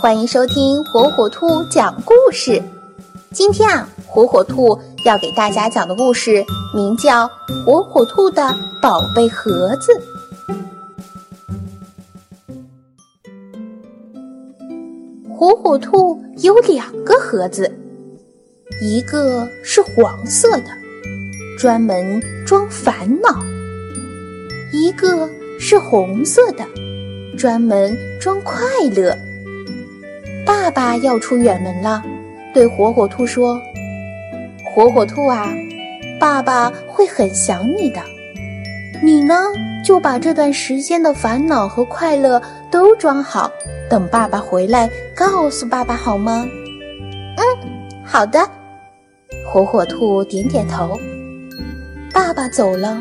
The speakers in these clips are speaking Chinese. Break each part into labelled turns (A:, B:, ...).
A: 欢迎收听火火兔讲故事。今天啊，火火兔要给大家讲的故事名叫《火火兔的宝贝盒子》。火火兔有两个盒子，一个是黄色的，专门装烦恼；一个是红色的。专门装快乐。爸爸要出远门了，对火火兔说：“火火兔啊，爸爸会很想你的。你呢，就把这段时间的烦恼和快乐都装好，等爸爸回来告诉爸爸好吗？”“嗯，好的。”火火兔点点头。爸爸走了，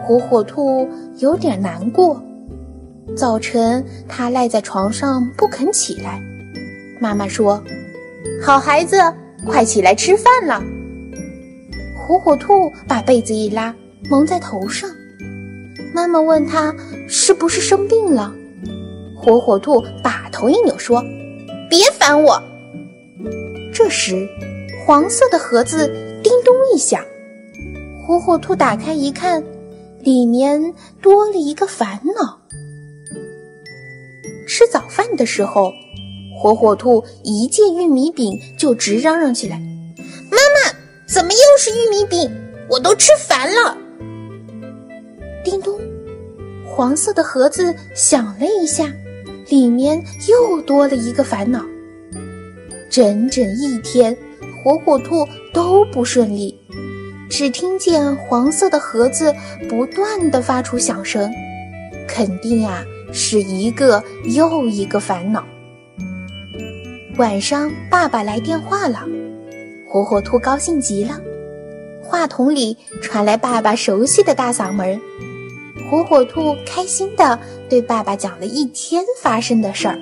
A: 火火兔有点难过。早晨，他赖在床上不肯起来。妈妈说：“好孩子，快起来吃饭了。”火火兔把被子一拉，蒙在头上。妈妈问他是不是生病了。火火兔把头一扭，说：“别烦我。”这时，黄色的盒子叮咚一响，火火兔打开一看，里面多了一个烦恼。吃早饭的时候，火火兔一见玉米饼就直嚷嚷起来：“妈妈，怎么又是玉米饼？我都吃烦了！”叮咚，黄色的盒子响了一下，里面又多了一个烦恼。整整一天，火火兔都不顺利，只听见黄色的盒子不断的发出响声，肯定啊。是一个又一个烦恼。晚上，爸爸来电话了，火火兔高兴极了。话筒里传来爸爸熟悉的大嗓门，火火兔开心地对爸爸讲了一天发生的事儿。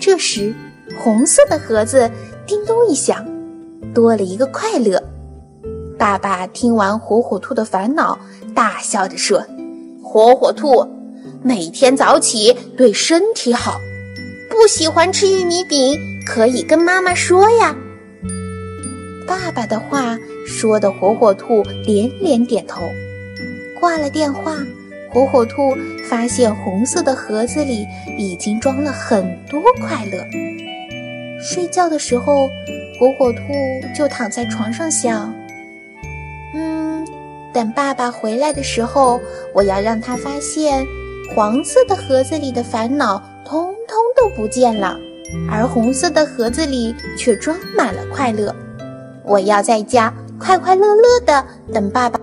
A: 这时，红色的盒子叮咚一响，多了一个快乐。爸爸听完火火兔的烦恼，大笑着说：“火火兔。”每天早起对身体好，不喜欢吃玉米饼可以跟妈妈说呀。爸爸的话说的火火兔连连点头。挂了电话，火火兔发现红色的盒子里已经装了很多快乐。睡觉的时候，火火兔就躺在床上想：嗯，等爸爸回来的时候，我要让他发现。黄色的盒子里的烦恼不见了，而红色的盒子里却装满了快乐。我要在家快快乐乐的等爸爸。